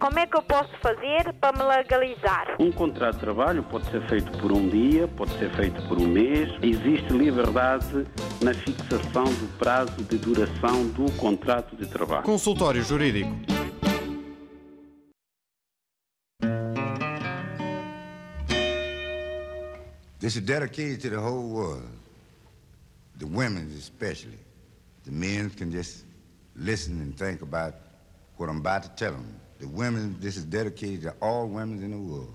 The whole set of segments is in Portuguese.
como é que eu posso fazer para me legalizar? Um contrato de trabalho pode ser feito por um dia, pode ser feito por um mês. Existe liberdade na fixação do prazo de duração do contrato de trabalho. Consultório Jurídico. This is dedicated to the whole world, the women especially. The men can just listen and think about what I'm about to tell them. The women, this is dedicated to all women in the world.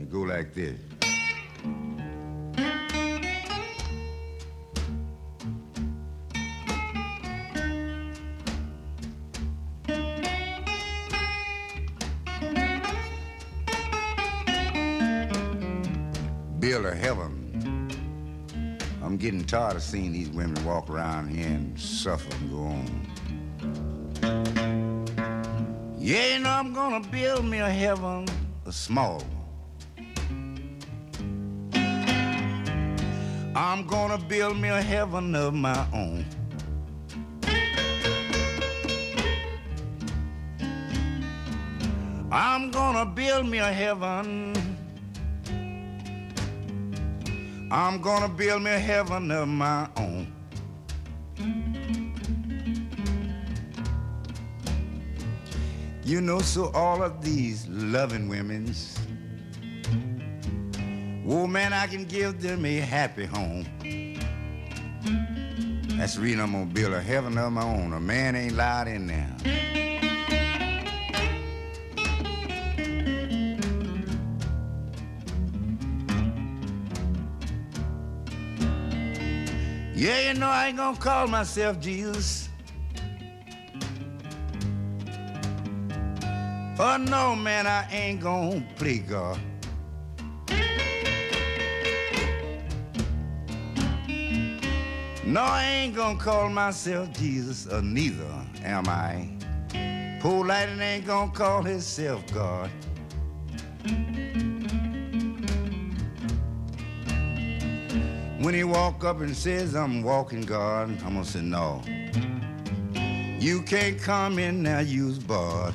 It go like this. Build a heaven. I'm getting tired of seeing these women walk around here and suffer and go on. Yeah, you know I'm gonna build me a heaven, a small one. I'm gonna build me a heaven of my own. I'm gonna build me a heaven. I'm gonna build me a heaven of my own. You know, so all of these loving women's, oh man, I can give them a happy home. That's the reason I'm gonna build a heaven of my own. A man ain't allowed in there. Yeah, you know I ain't gonna call myself Jesus. Oh no, man, I ain't gonna play God. No, I ain't gonna call myself Jesus, or neither am I. Poor Lightning ain't gonna call himself God. When he walk up and says, I'm walking God, I'm gonna say, no. You can't come in now, you's barred.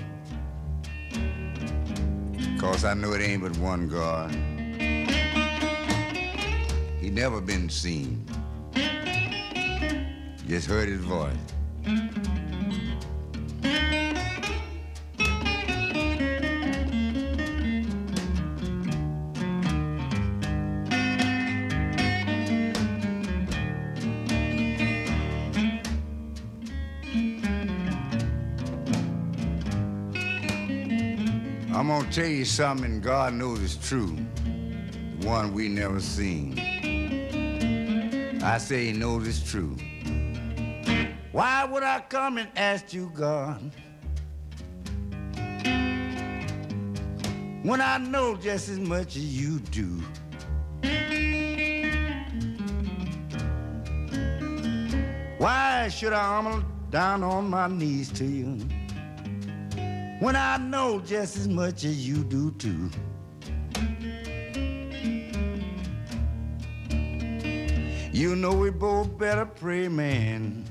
Cause I know it ain't but one God. He never been seen. Just heard his voice. I'm gonna tell you something God knows is true. One we never seen. I say he knows it's true. Why would I come and ask you, God? When I know just as much as you do. Why should I humble down on my knees to you? When I know just as much as you do too. You know we both better pray, man.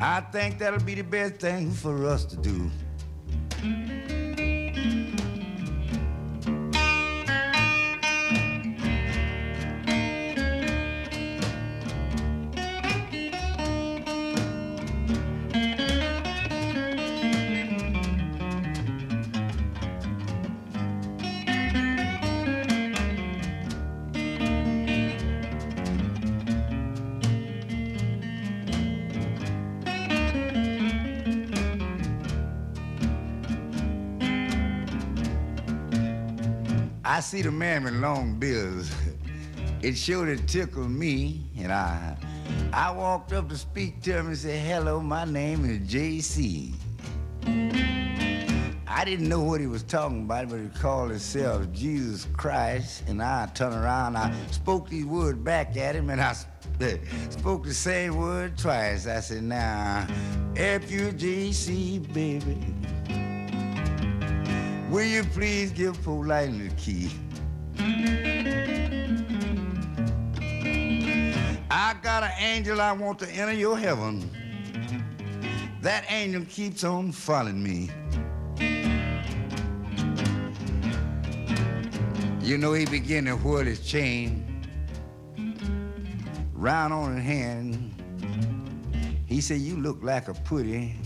I think that'll be the best thing for us to do. I see the man with long bills. It sure did tickle me, and I I walked up to speak to him and said, Hello, my name is JC. I didn't know what he was talking about, but he called himself Jesus Christ, and I turned around, I spoke these words back at him, and I spoke the same word twice. I said, now, F-U-J-C, baby. Will you please give Lightning the key? I got an angel I want to enter your heaven. That angel keeps on following me. You know, he began to whirl his chain round on his hand. He said, You look like a pretty,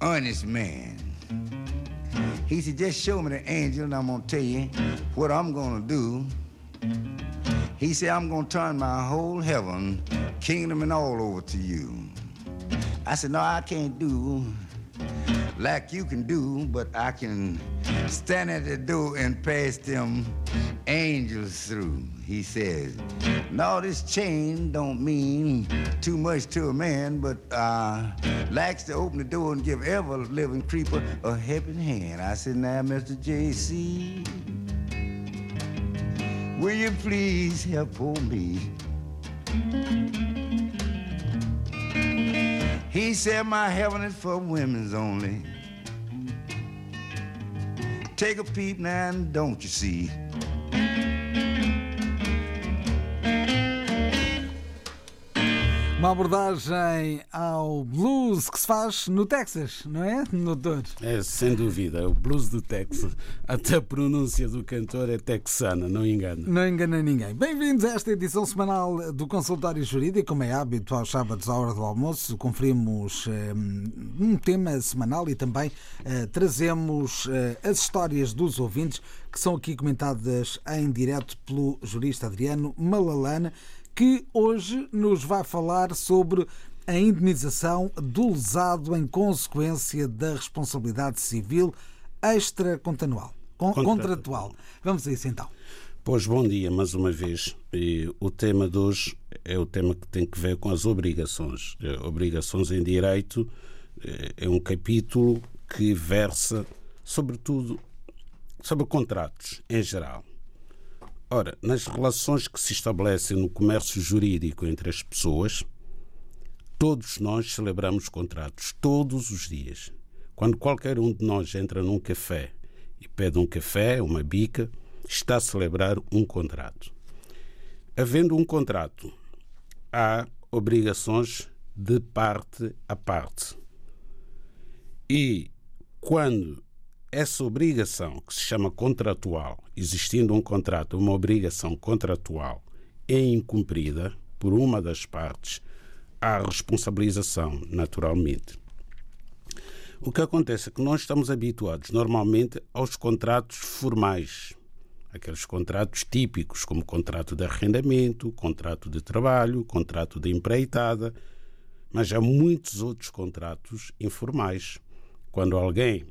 honest man. He said, Just show me the angel, and I'm going to tell you what I'm going to do. He said, I'm going to turn my whole heaven, kingdom, and all over to you. I said, No, I can't do like you can do, but I can stand at the door and pass them angels through. He says, No, this chain don't mean too much to a man, but uh, likes to open the door and give every living creeper a helping hand. I said, Now, Mr. J.C., will you please help for me? He said, My heaven is for women's only. Take a peep now and don't you see? Uma abordagem ao blues que se faz no Texas, não é, doutor? É, sem dúvida, o blues do Texas. Até a pronúncia do cantor é texana, não engana. Não engana ninguém. Bem-vindos a esta edição semanal do Consultório Jurídico. Como é hábito, aos sábados, à hora do almoço, conferimos um, um tema semanal e também uh, trazemos uh, as histórias dos ouvintes que são aqui comentadas em direto pelo jurista Adriano Malalana que hoje nos vai falar sobre a indenização do lesado em consequência da responsabilidade civil extracontratual. Contratual. Vamos a isso então. Pois bom dia mais uma vez. E o tema de hoje é o tema que tem que ver com as obrigações. Eh, obrigações em direito eh, é um capítulo que versa sobretudo sobre contratos em geral. Ora, nas relações que se estabelecem no comércio jurídico entre as pessoas, todos nós celebramos contratos, todos os dias. Quando qualquer um de nós entra num café e pede um café, uma bica, está a celebrar um contrato. Havendo um contrato, há obrigações de parte a parte. E quando essa obrigação, que se chama contratual, existindo um contrato, uma obrigação contratual, é incumprida por uma das partes, há responsabilização, naturalmente. O que acontece é que nós estamos habituados normalmente aos contratos formais, aqueles contratos típicos, como contrato de arrendamento, contrato de trabalho, contrato de empreitada, mas há muitos outros contratos informais. Quando alguém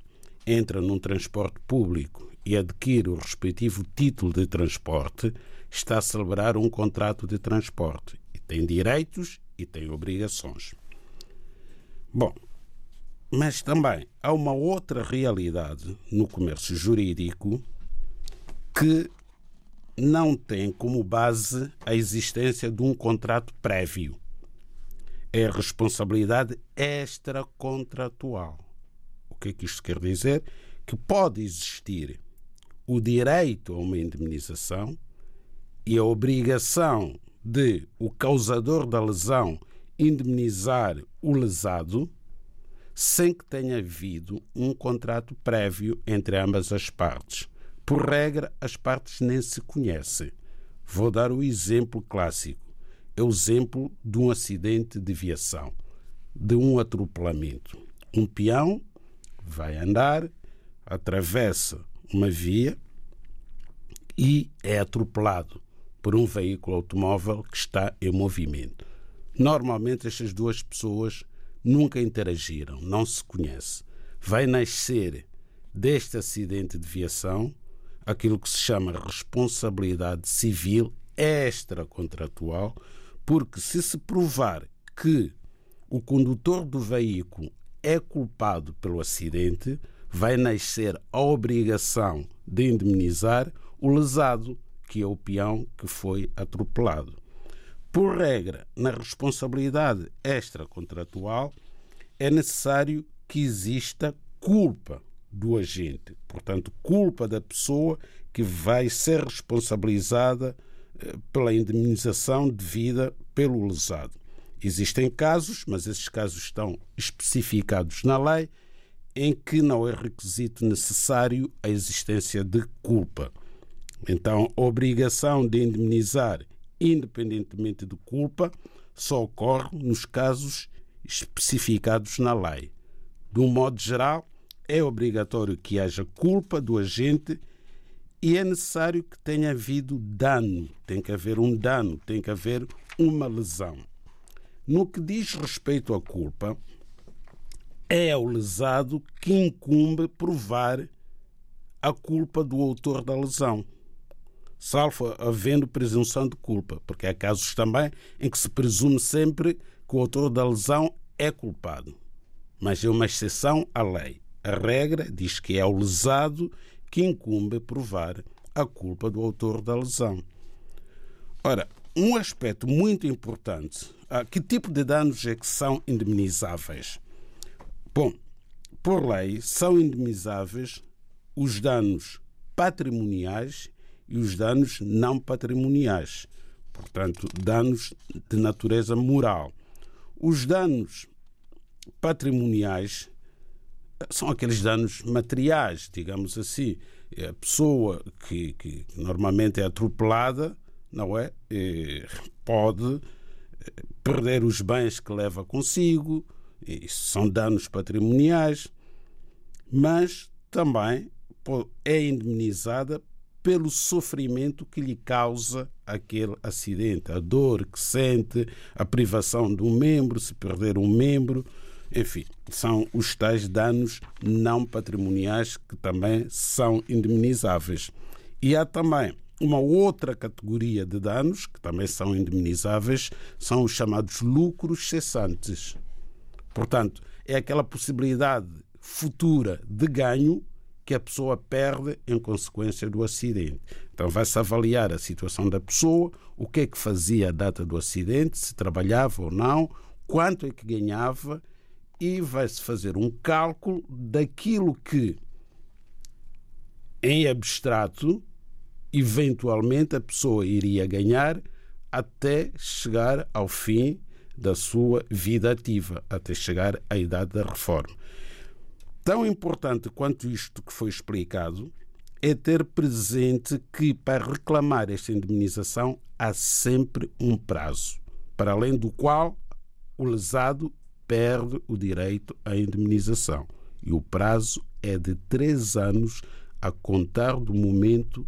entra num transporte público e adquire o respectivo título de transporte, está a celebrar um contrato de transporte e tem direitos e tem obrigações. Bom, mas também há uma outra realidade no comércio jurídico que não tem como base a existência de um contrato prévio. É a responsabilidade extracontratual. Que é que isto quer dizer? Que pode existir o direito a uma indemnização e a obrigação de o causador da lesão indemnizar o lesado sem que tenha havido um contrato prévio entre ambas as partes. Por regra, as partes nem se conhecem. Vou dar o exemplo clássico. É o exemplo de um acidente de viação, de um atropelamento. Um peão vai andar, atravessa uma via e é atropelado por um veículo automóvel que está em movimento. Normalmente estas duas pessoas nunca interagiram, não se conhecem. Vai nascer deste acidente de viação aquilo que se chama responsabilidade civil extracontratual, porque se se provar que o condutor do veículo é culpado pelo acidente, vai nascer a obrigação de indemnizar o lesado, que é o peão que foi atropelado. Por regra, na responsabilidade extracontratual, é necessário que exista culpa do agente, portanto, culpa da pessoa que vai ser responsabilizada eh, pela indemnização devida pelo lesado. Existem casos, mas esses casos estão especificados na lei, em que não é requisito necessário a existência de culpa. Então, a obrigação de indemnizar, independentemente de culpa, só ocorre nos casos especificados na lei. De um modo geral, é obrigatório que haja culpa do agente e é necessário que tenha havido dano, tem que haver um dano, tem que haver uma lesão. No que diz respeito à culpa, é ao lesado que incumbe provar a culpa do autor da lesão, salvo havendo presunção de culpa, porque há casos também em que se presume sempre que o autor da lesão é culpado. Mas é uma exceção à lei. A regra diz que é o lesado que incumbe provar a culpa do autor da lesão. Ora, um aspecto muito importante, que tipo de danos é que são indemnizáveis? Bom, por lei, são indemnizáveis os danos patrimoniais e os danos não patrimoniais, portanto, danos de natureza moral. Os danos patrimoniais são aqueles danos materiais, digamos assim. A pessoa que, que normalmente é atropelada, não é? Pode eh, perder os bens que leva consigo, isso são danos patrimoniais, mas também é indemnizada pelo sofrimento que lhe causa aquele acidente, a dor que sente, a privação de um membro, se perder um membro. Enfim, são os tais danos não patrimoniais que também são indemnizáveis. E há também uma outra categoria de danos que também são indemnizáveis, são os chamados lucros cessantes. Portanto, é aquela possibilidade futura de ganho que a pessoa perde em consequência do acidente. Então, vai-se avaliar a situação da pessoa, o que é que fazia a data do acidente, se trabalhava ou não, quanto é que ganhava e vai-se fazer um cálculo daquilo que, em abstrato, eventualmente a pessoa iria ganhar até chegar ao fim da sua vida ativa, até chegar à idade da reforma. Tão importante quanto isto que foi explicado é ter presente que para reclamar esta indemnização há sempre um prazo, para além do qual o lesado perde o direito à indemnização. E o prazo é de três anos a contar do momento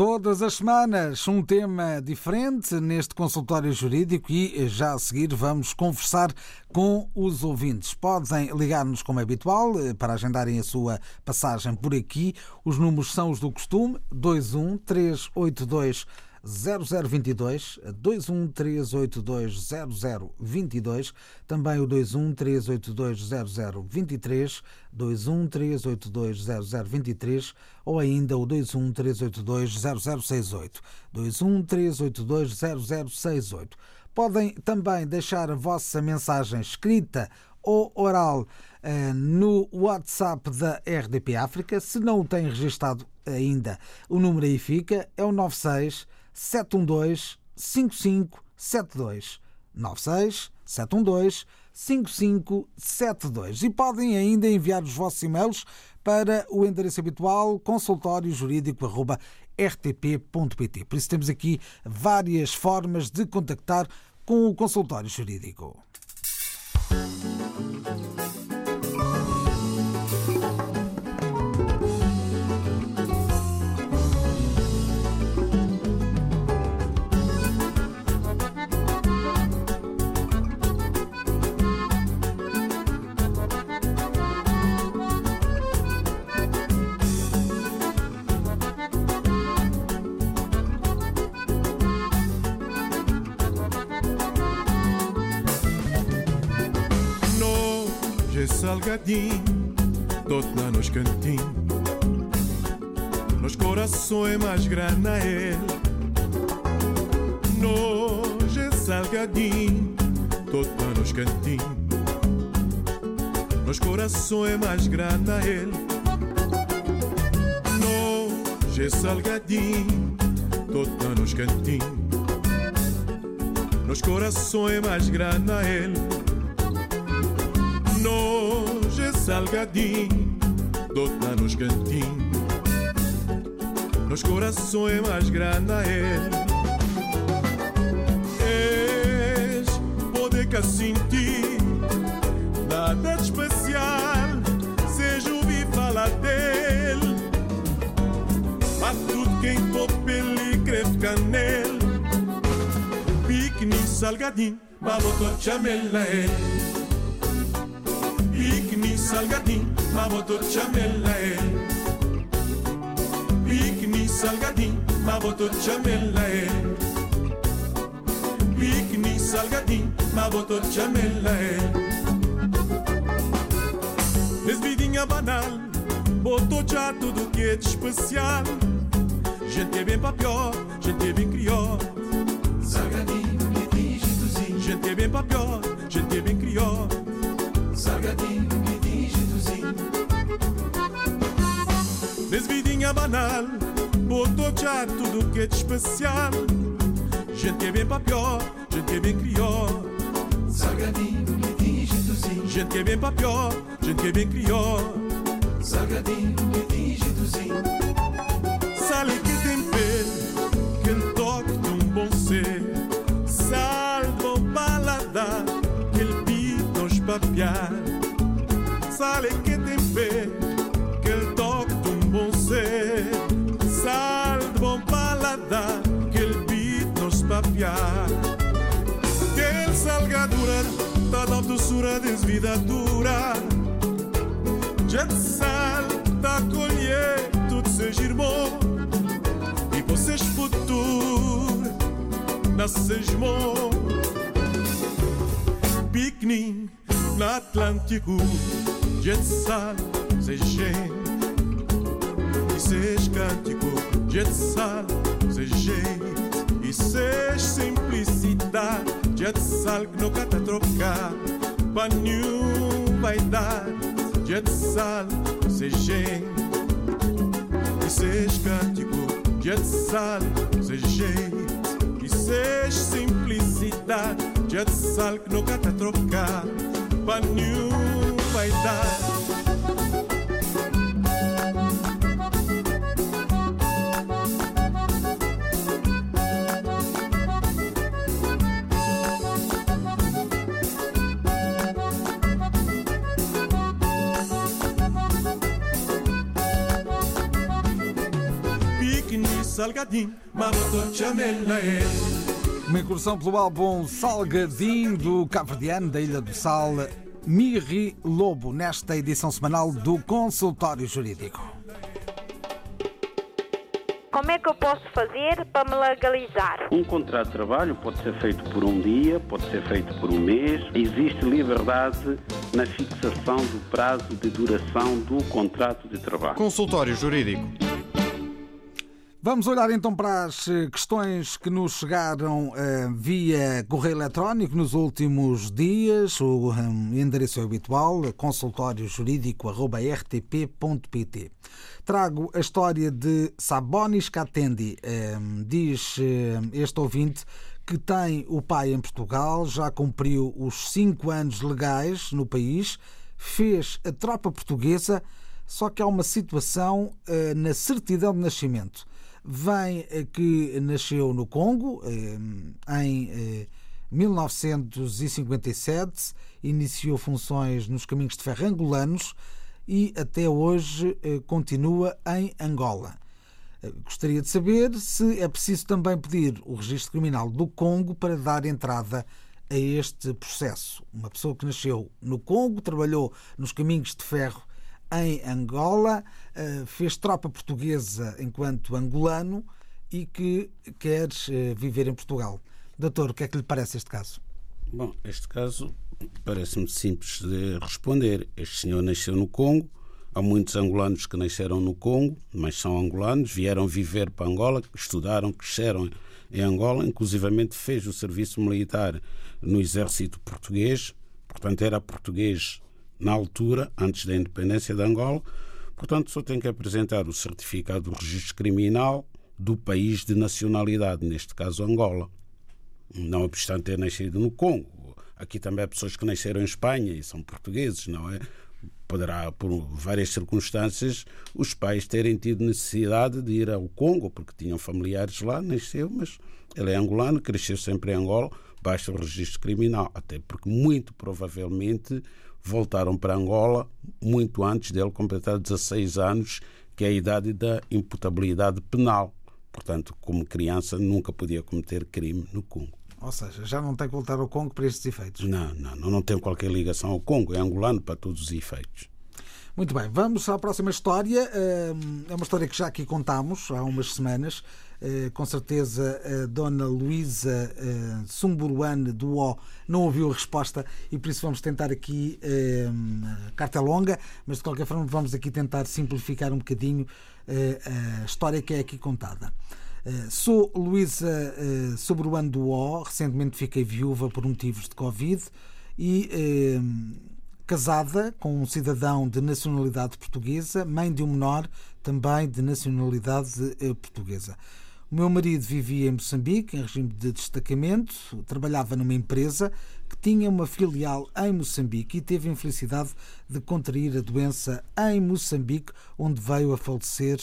Todas as semanas um tema diferente neste consultório jurídico e já a seguir vamos conversar com os ouvintes. Podem ligar-nos como é habitual eh, para agendarem a sua passagem por aqui. Os números são os do costume: 21 382 0022 21382 0022, também o 21382 0023, 21382 0023 ou ainda o 21382 0068, 21382 0068. Podem também deixar a vossa mensagem escrita ou oral eh, no WhatsApp da RDP África. Se não o têm registado ainda, o número aí fica, é o 96 712 5572. 96 712 5572. E podem ainda enviar os vossos e-mails para o endereço habitual consultóriojurídico.rtp.pt. Por isso temos aqui várias formas de contactar com o consultório jurídico. Salgadinho, dou-te lá nos cantinhos. Nos corações mais grande é ele. Nojo é salgadinho, todo lá nos cantinhos. Nos corações mais grande a ele. Nojo é salgadinho, todo lá nos cantinhos. Nos corações mais grande a ele. Salgadinho, todo lá nos cantinhos. Nos corações é mais grande a ele. nunca senti nada de especial. Seja ouvir falar dele, a tudo quem topa ele creve canel. Pique salgadinho, baboto chamela ele. Salgadinho, baboto chamela ele. Pique salgadinho, baboto chamela ele. Pique salgadinho maboto chamela Desvidinha banal Botou já tudo que é de especial Gente é bem para pior Gente é bem crió Salgadinho, quentinho, jeitozinho Gente é bem para pior Gente é bem crió Salgadinho, Desvidinha banal Botou já tudo que é de especial Gente é bem para pior Gente é bem crió Salgadinho, quentinho, jeitozinho. Gente que é bem papió, gente que é bem crió. Salgadinho, quentinho, jeitozinho. Sal que tempero, que toque de um bom ser. Sal de bom paladar, que ele pita os papiar. Sal que doçura desvidadura. Já de sal, tá colher, tudo seja irmão. E vocês futuro, nasces bom. Piquenique no Atlântico, de sal, seja gente. E seja cântico, de sal, seja gente. E seja simplicidade Jet sal nunca tá trocar Pra vai dar Jet sal, se gente E seja cântico Jet sal, se jeito E seja simplicidade. Jet sal nunca tá trocar Pra vai dar Salgadinho, Maroto Chamela Uma incursão pelo álbum Salgadinho do Cabo-Verdiano, da Ilha do Sal, Mirri Lobo, nesta edição semanal do Consultório Jurídico. Como é que eu posso fazer para me legalizar? Um contrato de trabalho pode ser feito por um dia, pode ser feito por um mês. Existe liberdade na fixação do prazo de duração do contrato de trabalho. Consultório Jurídico. Vamos olhar então para as eh, questões que nos chegaram uh, via correio eletrónico nos últimos dias. O um, endereço é habitual, consultóriojurídico.rtp.pt. Trago a história de Sabonis Catendi. Uh, diz uh, este ouvinte que tem o pai em Portugal, já cumpriu os cinco anos legais no país, fez a tropa portuguesa, só que há uma situação na certidão de nascimento vem eh, que nasceu no Congo eh, em 1957, eh, iniciou funções nos caminhos de ferro angolanos e até hoje continua em Angola. Gostaria de saber se é preciso também pedir o registro criminal do Congo para dar entrada a este processo. Uma pessoa que nasceu no Congo, trabalhou nos caminhos de ferro em Angola, fez tropa portuguesa enquanto angolano e que quer eh, viver em Portugal. Doutor, o que é que lhe parece este caso? Bom, este caso parece-me simples de responder. Este senhor nasceu no Congo, Há muitos angolanos que nasceram no Congo, mas são angolanos, vieram viver para Angola, estudaram, cresceram em Angola, inclusivamente fez o serviço militar no exército português, portanto era português na altura, antes da independência de Angola, portanto só tem que apresentar o certificado do registro criminal do país de nacionalidade, neste caso Angola. Não obstante ter nascido no Congo. Aqui também há pessoas que nasceram em Espanha e são portugueses, não é? poderá, por várias circunstâncias, os pais terem tido necessidade de ir ao Congo, porque tinham familiares lá, nasceu, mas ele é angolano, cresceu sempre em Angola, basta o registro criminal, até porque muito provavelmente voltaram para Angola muito antes dele completar 16 anos, que é a idade da imputabilidade penal. Portanto, como criança, nunca podia cometer crime no Congo. Ou seja, já não tem que voltar ao Congo para estes efeitos. Não, não, não, tem qualquer ligação ao Congo, é angolano para todos os efeitos. Muito bem, vamos à próxima história. É uma história que já aqui contámos há umas semanas. Eh, com certeza a Dona Luísa eh, Sumburuane do O não ouviu a resposta e por isso vamos tentar aqui eh, carta longa, mas de qualquer forma vamos aqui tentar simplificar um bocadinho a história que é aqui contada. Sou Luísa Sobruano do O, recentemente fiquei viúva por motivos de Covid e casada com um cidadão de nacionalidade portuguesa, mãe de um menor também de nacionalidade portuguesa. O meu marido vivia em Moçambique, em regime de destacamento, trabalhava numa empresa que tinha uma filial em Moçambique e teve a infelicidade de contrair a doença em Moçambique, onde veio a falecer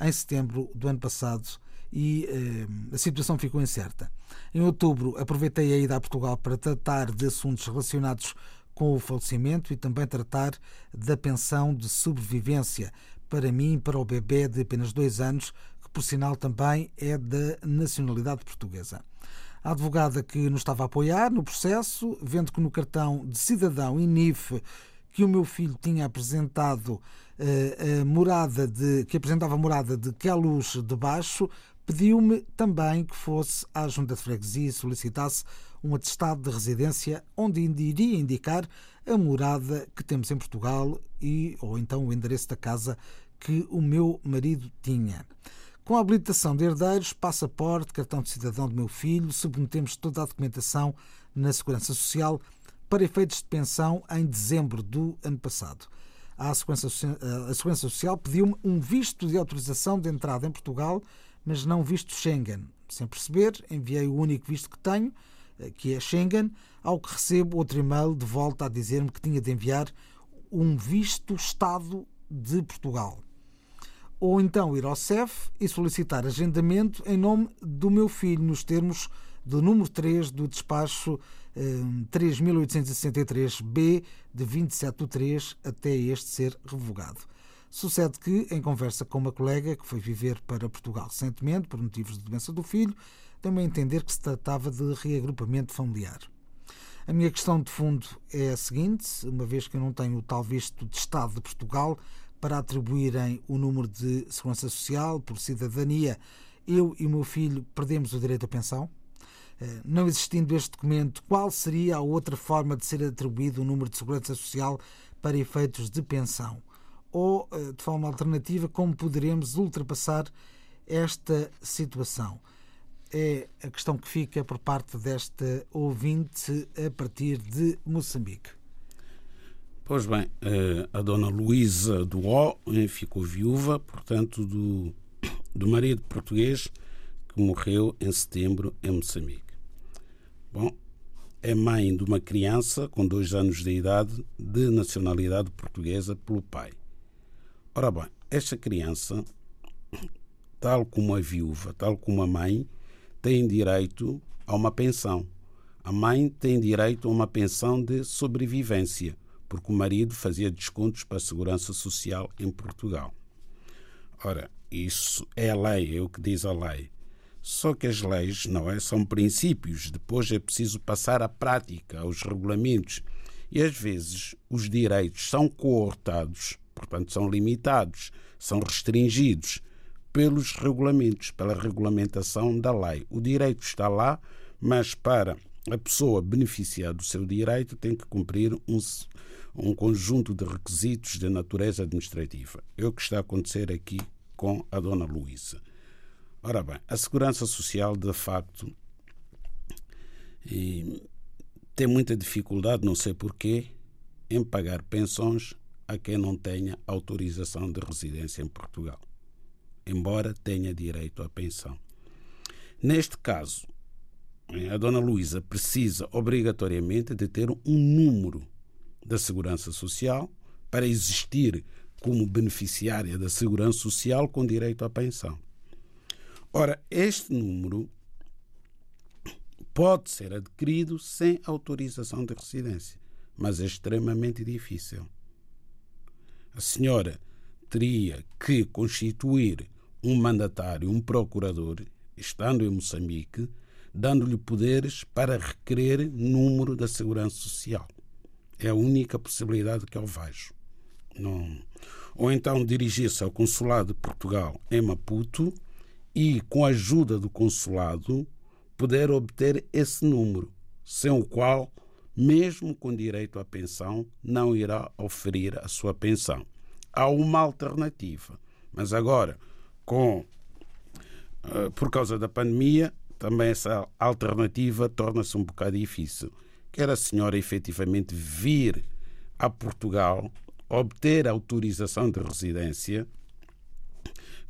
em setembro do ano passado e eh, a situação ficou incerta. Em outubro, aproveitei a ida a Portugal para tratar de assuntos relacionados com o falecimento e também tratar da pensão de sobrevivência para mim e para o bebê de apenas dois anos por sinal também é da nacionalidade portuguesa. A advogada que nos estava a apoiar no processo, vendo que no cartão de cidadão e NIF que o meu filho tinha apresentado uh, a morada de que apresentava a morada de Queluz de Baixo, pediu-me também que fosse à junta de freguesia e solicitasse um atestado de residência onde iria indicar a morada que temos em Portugal e ou então o endereço da casa que o meu marido tinha. Com a habilitação de herdeiros, passaporte, cartão de cidadão do meu filho, submetemos toda a documentação na Segurança Social para efeitos de pensão em dezembro do ano passado. A Segurança, a Segurança Social pediu-me um visto de autorização de entrada em Portugal, mas não visto Schengen. Sem perceber, enviei o único visto que tenho, eh, que é Schengen, ao que recebo outro e-mail de volta a dizer-me que tinha de enviar um visto Estado de Portugal ou então ir ao CEF e solicitar agendamento em nome do meu filho, nos termos do número 3 do despacho eh, 3863B de 27 de 3 até este ser revogado. Sucede que, em conversa com uma colega que foi viver para Portugal recentemente por motivos de doença do filho, deu-me a entender que se tratava de reagrupamento familiar. A minha questão de fundo é a seguinte: uma vez que eu não tenho o tal visto de Estado de Portugal, para atribuírem o número de segurança social por cidadania, eu e o meu filho perdemos o direito à pensão? Eh, não existindo este documento, qual seria a outra forma de ser atribuído o número de segurança social para efeitos de pensão? Ou, eh, de forma alternativa, como poderemos ultrapassar esta situação? É a questão que fica por parte desta ouvinte a partir de Moçambique. Pois bem, eh, a dona Luísa do O ficou viúva, portanto, do, do marido português que morreu em setembro em Moçambique. Bom, é mãe de uma criança com dois anos de idade de nacionalidade portuguesa pelo pai. Ora bem, esta criança, tal como a viúva, tal como a mãe, tem direito a uma pensão. A mãe tem direito a uma pensão de sobrevivência porque o marido fazia descontos para a segurança social em Portugal. Ora, isso é a lei, é o que diz a lei. Só que as leis, não é? São princípios, depois é preciso passar à prática, aos regulamentos. E às vezes os direitos são coortados, portanto, são limitados, são restringidos pelos regulamentos, pela regulamentação da lei. O direito está lá, mas para a pessoa beneficiar do seu direito tem que cumprir um, um conjunto de requisitos de natureza administrativa. É o que está a acontecer aqui com a dona Luísa. Ora bem, a Segurança Social, de facto, tem muita dificuldade, não sei porquê, em pagar pensões a quem não tenha autorização de residência em Portugal, embora tenha direito à pensão. Neste caso, a dona Luísa precisa obrigatoriamente de ter um número da Segurança Social para existir como beneficiária da Segurança Social com direito à pensão. Ora, este número pode ser adquirido sem autorização de residência, mas é extremamente difícil. A senhora teria que constituir um mandatário, um procurador, estando em Moçambique, dando-lhe poderes para requerer número da segurança social. É a única possibilidade que eu vejo. Não. Ou então dirigir-se ao consulado de Portugal em Maputo e, com a ajuda do consulado, poder obter esse número, sem o qual, mesmo com direito à pensão, não irá oferir a sua pensão. Há uma alternativa, mas agora, com eh, por causa da pandemia, também essa alternativa torna-se um bocado difícil. Quer a senhora efetivamente vir a Portugal, obter autorização de residência,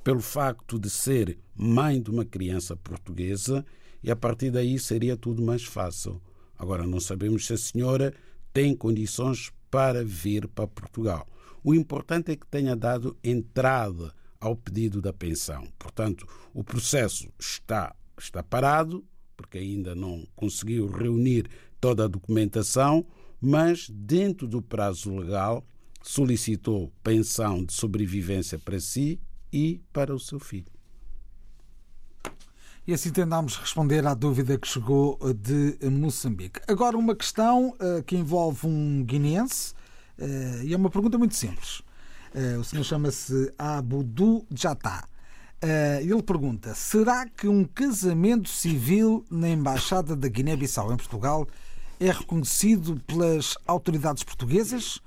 pelo facto de ser mãe de uma criança portuguesa, e a partir daí seria tudo mais fácil. Agora, não sabemos se a senhora tem condições para vir para Portugal. O importante é que tenha dado entrada ao pedido da pensão. Portanto, o processo está está parado, porque ainda não conseguiu reunir toda a documentação, mas dentro do prazo legal solicitou pensão de sobrevivência para si e para o seu filho. E assim tentámos responder à dúvida que chegou de Moçambique. Agora, uma questão uh, que envolve um guineense, uh, e é uma pergunta muito simples. Uh, o senhor chama-se Abudu Jatá. Ele pergunta: será que um casamento civil na Embaixada da Guiné-Bissau em Portugal é reconhecido pelas autoridades portuguesas?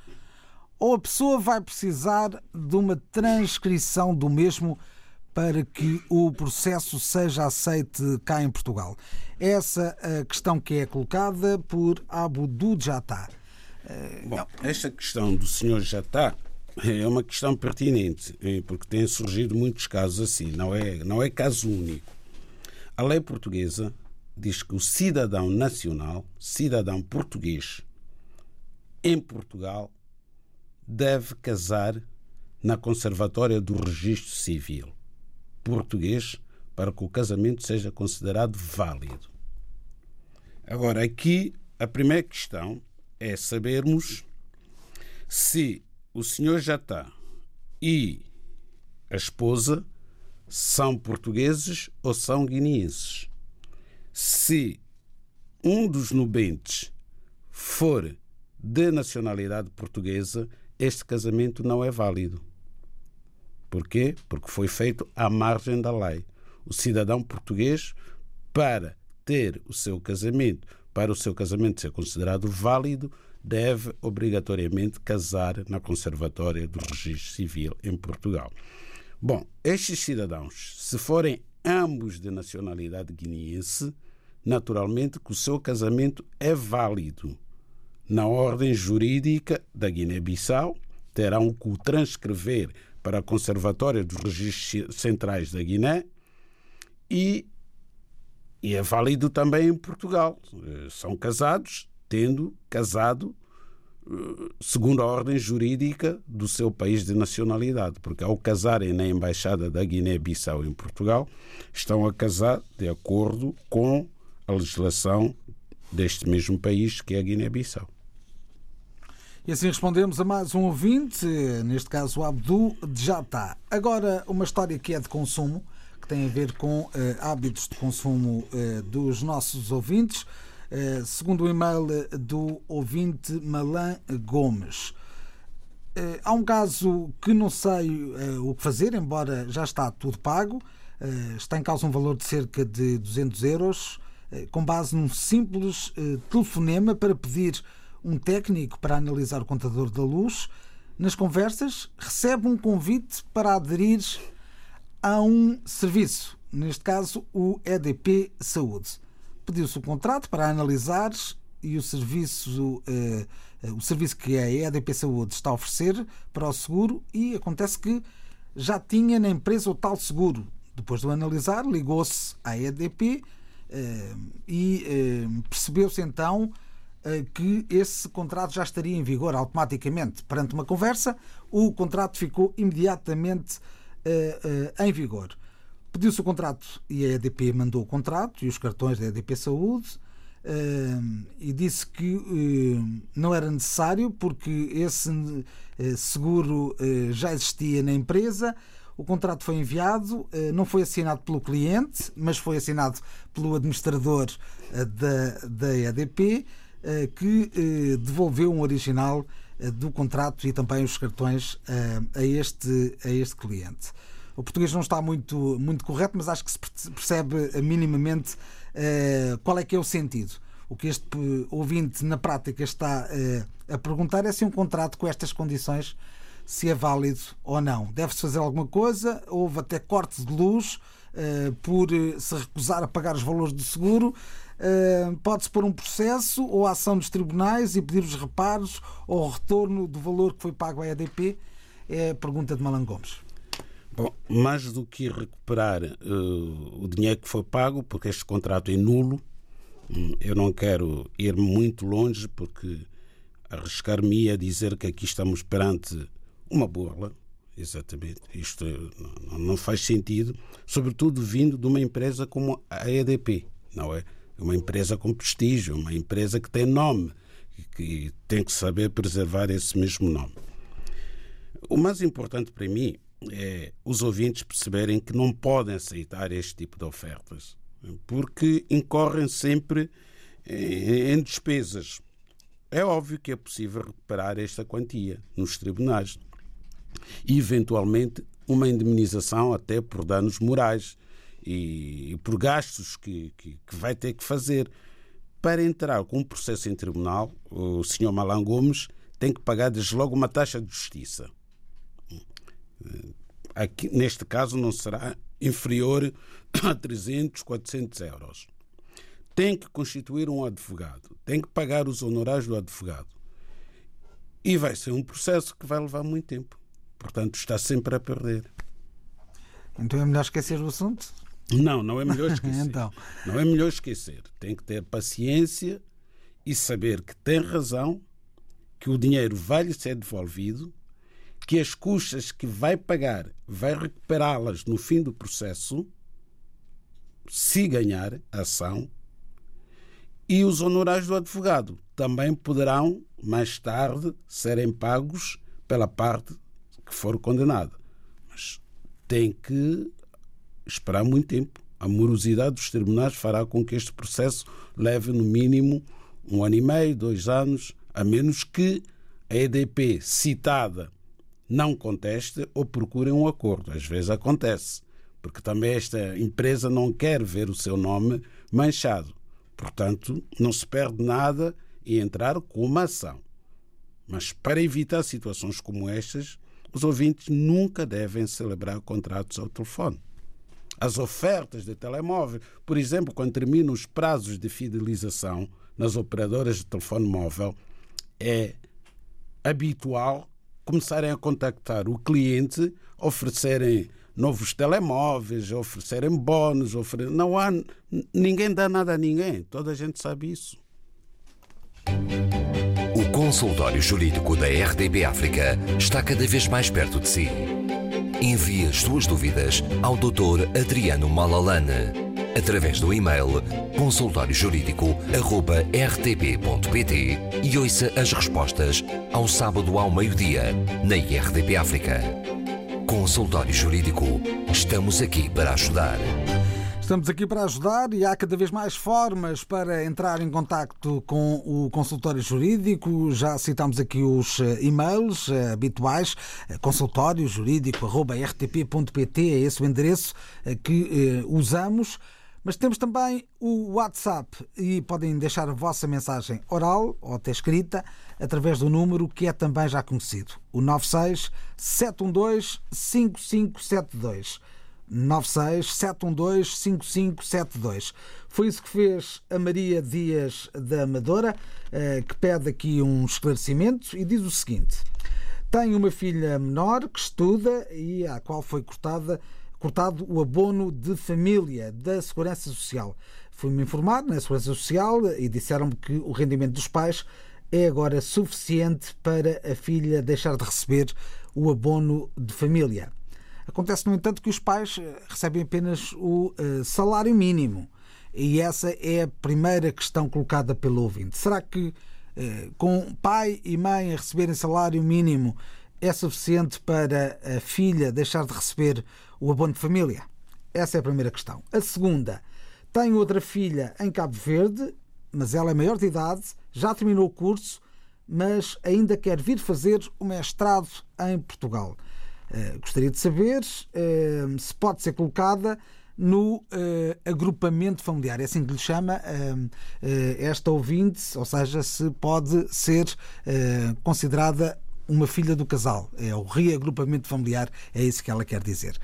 Ou a pessoa vai precisar de uma transcrição do mesmo para que o processo seja aceite cá em Portugal? Essa é a questão que é colocada por Abu Jatá. Uh, Bom, esta questão do senhor Jatá é uma questão pertinente, eh, porque têm surgido muitos casos assim, não é, não é caso único. A lei portuguesa diz que o cidadão nacional, cidadão português, em Portugal, deve casar na Conservatória do Registro Civil português para que o casamento seja considerado válido. Agora, aqui a primeira questão é sabermos se o senhor já está e a esposa são portugueses ou são guineenses. Se um dos nubentes for de nacionalidade portuguesa, este casamento não é válido. Porquê? Porque foi feito à margem da lei. O cidadão português, para ter o seu casamento, para o seu casamento ser considerado válido, deve obrigatoriamente casar na Conservatória do Registro Civil em Portugal. Bom, estes cidadãos, se forem ambos de nacionalidade guineense, naturalmente que o seu casamento é válido. Na ordem jurídica da Guiné-Bissau, terão que o transcrever para a Conservatória dos Registros Centrais da Guiné e, e é válido também em Portugal. Eh, são casados, tendo casado segundo a ordem jurídica do seu país de nacionalidade, porque ao casarem na embaixada da Guiné-Bissau em Portugal, estão a casar de acordo com a legislação deste mesmo país que é a Guiné-Bissau. E assim respondemos a mais um ouvinte, neste caso o Abdu Jata. Agora, uma história que é de consumo, que tem a ver com uh, hábitos de consumo uh, dos nossos ouvintes. Eh, segundo o e-mail do ouvinte Malan Gomes. Eh, há um caso que não sei eh, o que fazer, embora já está tudo pago. Está em causa um valor de cerca de 200 euros eh, com base num simples eh, telefonema para pedir um técnico para analisar o contador da luz. Nas conversas, recebe um convite para aderir a um serviço, neste caso o EDP Saúde. Pediu-se o contrato para analisar e o serviço, eh, o serviço que a EDP Saúde está a oferecer para o seguro e acontece que já tinha na empresa o tal seguro. Depois de o analisar, ligou-se à EDP eh, e eh, percebeu-se então eh, que esse contrato já estaria em vigor automaticamente. Perante uma conversa, o contrato ficou imediatamente em vigor. Pediu-se o contrato e a EDP mandou o contrato e os cartões da EDP Saúde e disse que não era necessário porque esse seguro já existia na empresa o contrato foi enviado, eh, não foi assinado pelo cliente, mas foi assinado pelo administrador eh, da, da EDP, eh, que devolveu um original do contrato e também os cartões a este, a este cliente. O português não está muito, muito correto, mas acho que se percebe minimamente qual é que é o sentido. O que este ouvinte na prática está a perguntar é se um contrato com estas condições se é válido ou não. Deve-se fazer alguma coisa, houve até cortes de luz uh, por eh, se recusar a pagar os valores do seguro. Uh, Pode-se pôr um processo ou ação dos tribunais e pedir os reparos ou o retorno do valor que foi pago à EDP? É a pergunta de Malan Gomes. Bom, mais do que recuperar uh, o dinheiro que foi pago, porque este contrato é nulo, hum, eu não quero ir muito longe, porque arriscar-me a dizer que aqui estamos perante uma bola, exatamente. Isto não faz sentido, sobretudo vindo de uma empresa como a EDP, não é? Uma empresa com prestígio, uma empresa que tem nome que tem que saber preservar esse mesmo nome. O mais importante para mim é os ouvintes perceberem que não podem aceitar este tipo de ofertas, porque incorrem sempre em despesas. É óbvio que é possível recuperar esta quantia nos tribunais e, eventualmente, uma indemnização até por danos morais e, por gastos que, que, que, vai ter que fazer. Para entrar com um processo em tribunal, o Sr. Malan Gomes tem que pagar desde logo uma taxa de justiça. Aqui, neste caso, não será inferior a 300, 400 euros. Tem que constituir um advogado, tem que pagar os honorários do advogado. E vai ser um processo que vai levar muito tempo. Portanto, está sempre a perder. Então é melhor esquecer o assunto? Não, não é melhor esquecer. então. Não é melhor esquecer. Tem que ter paciência e saber que tem razão, que o dinheiro vai lhe ser devolvido, que as custas que vai pagar vai recuperá-las no fim do processo, se ganhar a ação, e os honorários do advogado também poderão, mais tarde, serem pagos pela parte que for condenada. Mas tem que esperar muito tempo. A morosidade dos tribunais fará com que este processo leve no mínimo um ano e meio, dois anos, a menos que a EDP citada não conteste ou procure um acordo. Às vezes acontece, porque também esta empresa não quer ver o seu nome manchado. Portanto, não se perde nada em entrar com uma ação. Mas para evitar situações como estas, os ouvintes nunca devem celebrar contratos ao telefone. As ofertas de telemóvel, por exemplo, quando terminam os prazos de fidelização nas operadoras de telefone móvel, é habitual começarem a contactar o cliente, oferecerem novos telemóveis, oferecerem bónus, oferecer... não há ninguém dá nada a ninguém, toda a gente sabe isso. O consultório jurídico da RDB África está cada vez mais perto de si. Envie as suas dúvidas ao Dr. Adriano Malalane através do e-mail consultóriojurídico.rtp.pt e ouça as respostas ao sábado ao meio-dia na RDP África. Consultório Jurídico. Estamos aqui para ajudar. Estamos aqui para ajudar e há cada vez mais formas para entrar em contato com o consultório jurídico. Já citamos aqui os eh, e-mails eh, habituais, eh, consultóriojurídico.rtp.pt, é esse o endereço que usamos. Mas temos também o WhatsApp e podem deixar a vossa mensagem oral ou até escrita através do número que é também já conhecido, o 96 712 5572. 96 712 5572. Foi isso que fez a Maria Dias da Amadora, eh, que pede aqui um esclarecimento e diz o seguinte: tem uma filha menor que estuda e à qual foi cortada, cortado o abono de família da Segurança Social. Fui-me informar na Segurança Social e disseram-me que o rendimento dos pais é agora suficiente para a filha deixar de receber o abono de família. Acontece, no entanto, que os pais eh, recebem apenas o uh, salário mínimo. E essa é a primeira questão colocada pelo ouvinte. Será que uh, com pai e mãe a receberem salário mínimo é suficiente para a filha deixar de receber o abono de família? Essa é a primeira questão. A segunda, tenho outra filha em Cabo Verde, mas ela é maior de idade, já terminou o curso, mas ainda quer vir fazer o mestrado em Portugal. Uh, gostaria de saber uh, se pode ser colocada no uh, agrupamento familiar. É assim que lhe chama esta ouvinte, ou seja, se pode ser considerada uma filha do casal. É o reagrupamento familiar, é isso que ela quer dizer.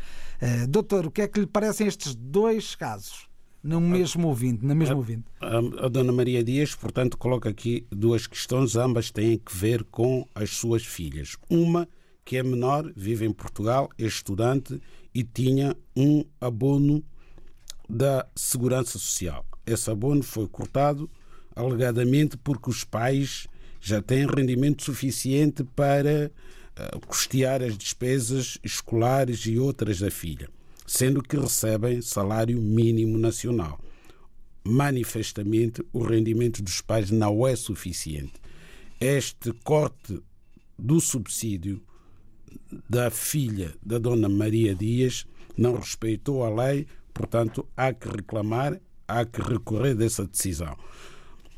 doutor, o que é que lhe parecem estes dois casos? No mesmo ouvinte, na mesma ouvinte. A, a, Dona Maria Dias, portanto, coloca aqui duas questões, ambas têm que ver com as suas filhas. Uma que é menor, vive em Portugal, é estudante e tinha um abono da Segurança Social. Esse abono foi cortado alegadamente porque os pais já têm rendimento suficiente para uh, custear as despesas escolares e outras da filha, sendo que recebem salário mínimo nacional. Manifestamente, o rendimento dos pais não é suficiente. Este corte do subsídio da filha da Dona Maria Dias não respeitou a lei, portanto, há que reclamar, há que recorrer dessa decisão.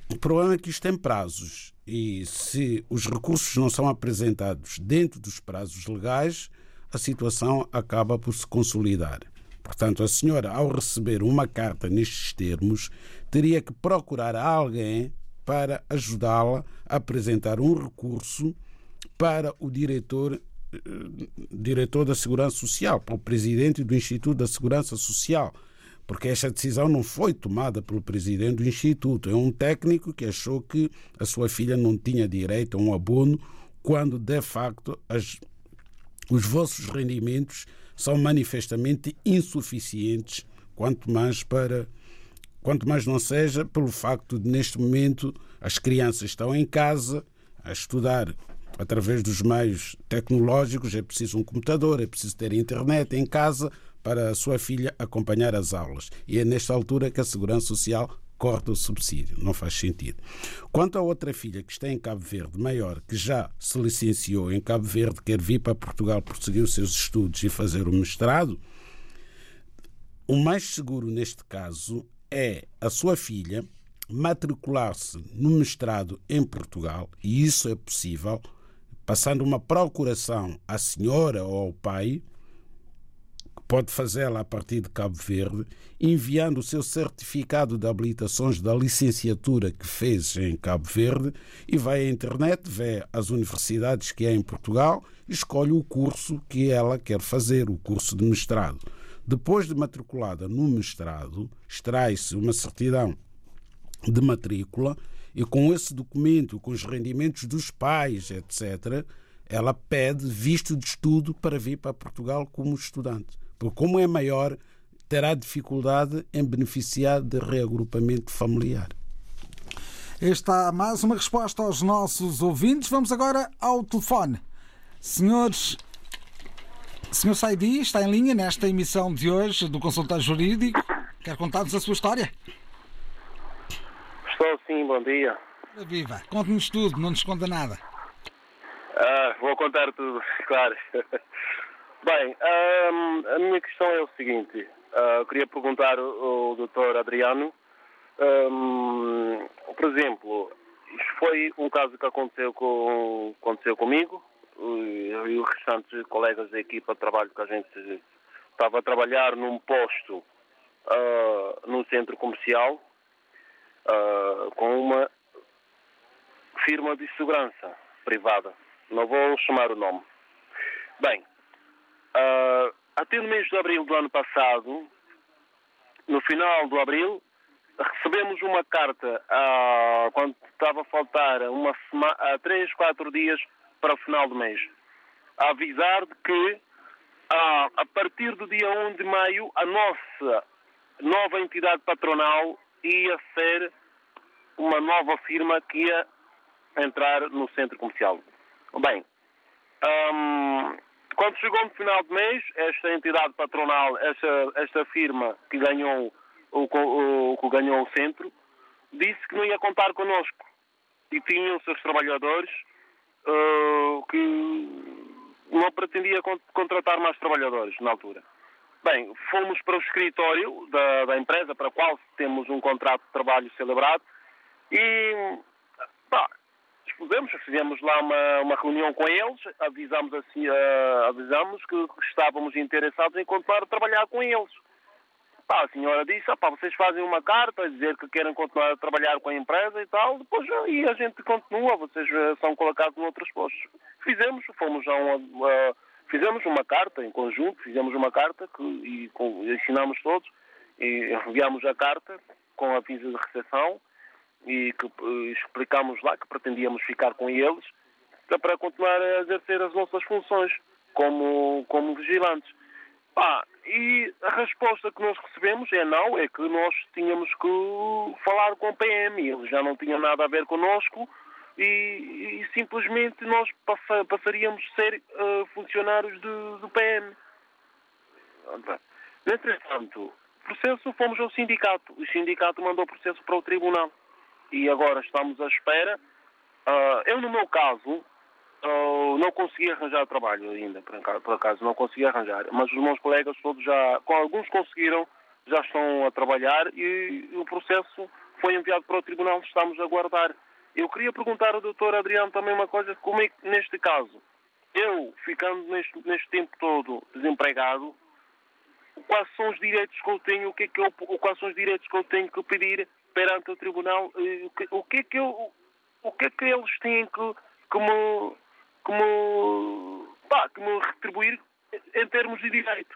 O problema é que isto tem prazos e se os recursos não são apresentados dentro dos prazos legais, a situação acaba por se consolidar. Portanto, a senhora, ao receber uma carta nestes termos, teria que procurar alguém para ajudá-la a apresentar um recurso para o diretor diretor da Segurança Social, para o presidente do Instituto da Segurança Social, porque esta decisão não foi tomada pelo presidente do Instituto. É um técnico que achou que a sua filha não tinha direito a um abono, quando de facto as, os vossos rendimentos são manifestamente insuficientes, quanto mais para quanto mais não seja pelo facto de neste momento as crianças estão em casa a estudar através dos meios tecnológicos, é preciso um computador, é preciso ter internet em casa para a sua filha acompanhar as aulas. E é nesta altura que a Segurança Social corta o subsídio. Não faz sentido. Quanto à outra filha que está em Cabo Verde, maior, que já se licenciou em Cabo Verde, quer vir para Portugal prosseguir os seus estudos e fazer o mestrado, o mais seguro neste caso é a sua filha matricular-se no mestrado em Portugal, e isso é possível passando uma procuração à senhora ou ao pai, pode fazê-la a partir de Cabo Verde, enviando o seu certificado de habilitações da licenciatura que fez em Cabo Verde e vai à internet, vê as universidades que há em Portugal escolhe o curso que ela quer fazer, o curso de mestrado. Depois de matriculada no mestrado, extrai-se uma certidão de matrícula e com esse documento, com os rendimentos dos pais, etc., ela pede visto de estudo para vir para Portugal como estudante. Porque, como é maior, terá dificuldade em beneficiar de reagrupamento familiar. Está mais uma resposta aos nossos ouvintes. Vamos agora ao telefone. Senhores, senhor Saidi está em linha nesta emissão de hoje do Consultório Jurídico. Quer contar-nos a sua história? Estou sim, bom dia. Viva, conte-nos tudo, não nos esconda nada. Ah, vou contar tudo, claro. Bem, um, a minha questão é o seguinte. Uh, queria perguntar ao, ao Dr. Adriano, um, por exemplo, isto foi um caso que aconteceu, com, aconteceu comigo eu e os restantes colegas da equipa de trabalho que a gente estava a trabalhar num posto ah, num centro comercial ah, com uma firma de segurança privada. Não vou chamar o nome. Bem, ah, até no mês de abril do ano passado, no final do abril, recebemos uma carta ah, quando estava a faltar uma sema- ah, três, quatro dias para o final do mês, a avisar de que ah, a partir do dia 1 de maio a nossa nova entidade patronal ia ser uma nova firma que ia entrar no centro comercial. Bem, Ahm, quando chegou no final do mês, esta entidade patronal, esta, esta firma que ganhou o, o que ganhou o centro, disse que não ia contar connosco. E tinham seus trabalhadores ah, que não pretendia con- contratar mais trabalhadores na altura. Bem, fomos para o escritório da, da empresa para a qual temos um contrato de trabalho celebrado e pá, fizemos lá uma, uma reunião com eles, avisamos, assim, ah, avisamos que estávamos interessados em continuar a trabalhar com eles. Pá, a senhora disse, ah, pá, vocês fazem uma carta a dizer que querem continuar a trabalhar com a empresa e tal, depois aí a gente continua, vocês eh, são colocados noutros postos. Fizemos, fomos a uma, a- fizemos uma carta em conjunto, fizemos uma carta que, e, com, e assinamos todos e enviamos a carta com aviso de recepção e que eh, explicámos lá que pretendíamos ficar com eles é para continuar a exercer as nossas funções como, como vigilantes. Pá, e a resposta que nós recebemos é não, é que nós tínhamos que falar com o PM, eles já não tinham nada a ver connosco e, e simplesmente nós passa- passaríamos a ser eh, funcionários do, do PM. Entretanto, processo fomos ao sindicato. O sindicato mandou o processo para o tribunal. E agora estamos à espera. Ah, eu, no meu caso, ah, não consegui arranjar trabalho ainda, por acaso, não consegui arranjar. Mas os meus colegas todos já, alguns conseguiram, já estão a trabalhar e o processo foi enviado para o tribunal, estamos a aguardar. Eu queria perguntar ao doutor Adriano também uma coisa, como é que neste caso, eu ficando neste, neste tempo todo desempregado, quais são os direitos que eu tenho, o que é que eu, quais são os direitos que eu tenho que pedir perante o tribunal, eh, o que, é que eu, o que é que eles têm que, que me, pá, me retribuir em termos de direito.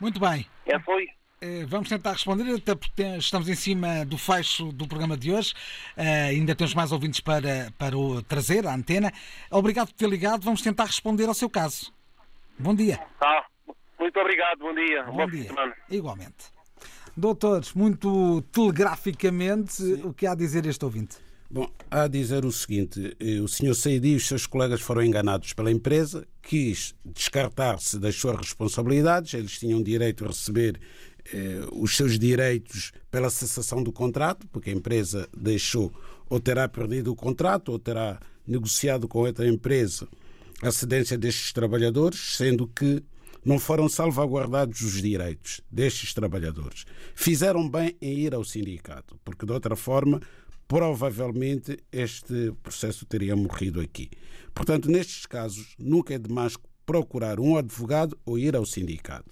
Muito bem. É foi. Eh, Vamos tentar responder, até porque estamos em cima do fecho do programa de hoje. Eh, ainda temos mais ouvintes para, para o trazer à antena. Obrigado por ter ligado. Vamos tentar responder ao seu caso. Bom dia. Tá. Muito obrigado, bom dia. Bom Boa dia. semana. Igualmente. Doutores, muito telegraficamente, o que há a dizer este ouvinte? Bom, há a dizer o seguinte: eh, o Sr. Saidi e os seus colegas foram enganados pela empresa, quis descartar-se das suas responsabilidades, eles tinham direito a receber eh, os seus direitos pela cessação do contrato, porque a empresa deixou ou terá perdido o contrato ou terá negociado com outra empresa a cedência destes trabalhadores, sendo que não foram salvaguardados os direitos destes trabalhadores. Fizeram bem em ir ao sindicato, porque de outra forma, provavelmente este processo teria morrido aqui. Portanto, nestes casos, nunca é demais procurar um advogado ou ir ao sindicato.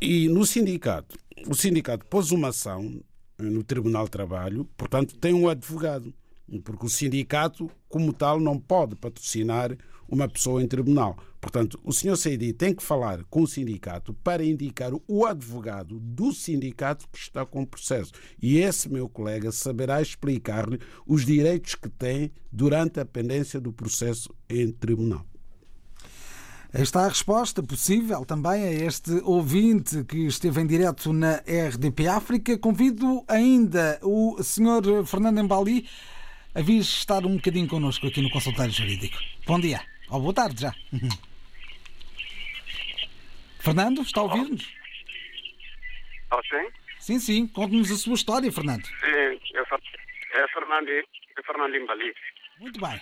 E no sindicato, o sindicato pôs uma ação no Tribunal de Trabalho, portanto, tem um advogado, porque o sindicato, como tal, não pode patrocinar uma pessoa em tribunal. Portanto, o senhor Seidi tem que falar com o sindicato para indicar o advogado do sindicato que está com o processo. E esse meu colega saberá explicar-lhe os direitos que tem durante a pendência do processo em tribunal. Está a resposta possível também a este ouvinte que esteve em direto na RDP África. Convido ainda o Sr. Fernando Embali a vir estar um bocadinho connosco aqui no consultório jurídico. Bom dia, ou boa tarde já. Fernando, está a ouvir-nos? Ah, sim? Sim, sim, conte-nos a sua história, Fernando. Sim, é, Fer- é Fernando, é Fernando Imbali. Muito bem.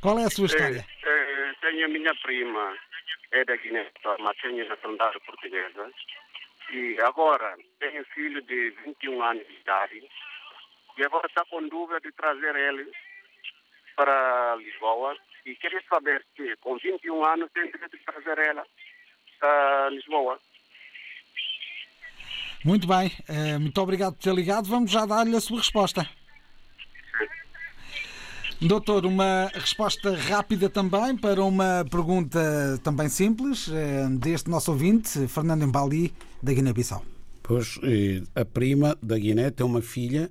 Qual é a sua história? É, é, tenho a minha prima, é da Guiné, mas tenho nacionalidade portuguesa. E agora tenho filho de 21 anos de idade. E agora está com dúvida de trazer ele para Lisboa. E queria saber se com 21 anos tem direito de trazer ela para Lisboa. Muito bem, eh, muito obrigado por ter ligado. Vamos já dar-lhe a sua resposta. Doutor, uma resposta rápida também para uma pergunta também simples eh, deste nosso ouvinte, Fernando Embali, da Guiné-Bissau. Pois, eh, a prima da Guiné tem uma filha,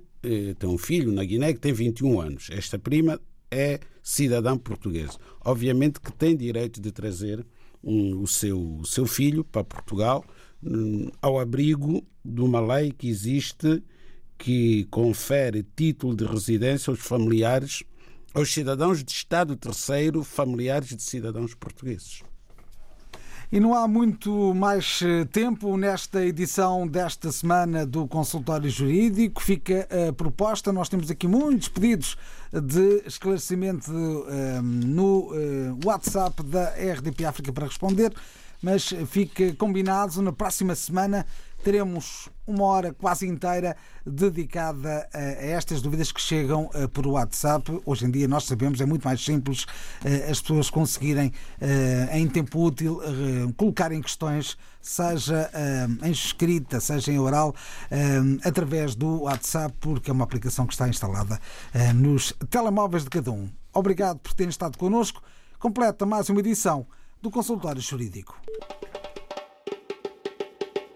tem um filho na Guiné que tem 21 anos. Esta prima é cidadã portuguesa. Obviamente que tem direito de trazer hum, o, seu, o seu filho para Portugal hum, ao abrigo de uma lei que existe que confere título de residência aos familiares, aos cidadãos de Estado terceiro, familiares de cidadãos portugueses. E não há muito mais eh, tempo nesta edição desta semana do Consultório Jurídico. Fica a proposta. Nós temos aqui muitos pedidos de esclarecimento eh, no eh, WhatsApp da RDP África para responder, mas fica combinado na próxima semana teremos uma hora quase inteira dedicada a estas dúvidas que chegam eh, por WhatsApp. Hoje em dia, nós sabemos, é muito mais simples eh, as pessoas conseguirem, eh, em tempo útil, colocarem questões, seja em escrita, seja em oral, através do WhatsApp, porque é uma aplicação que está instalada nos telemóveis de cada um. Obrigado por terem estado connosco. Completa mais uma edição do Consultório Jurídico.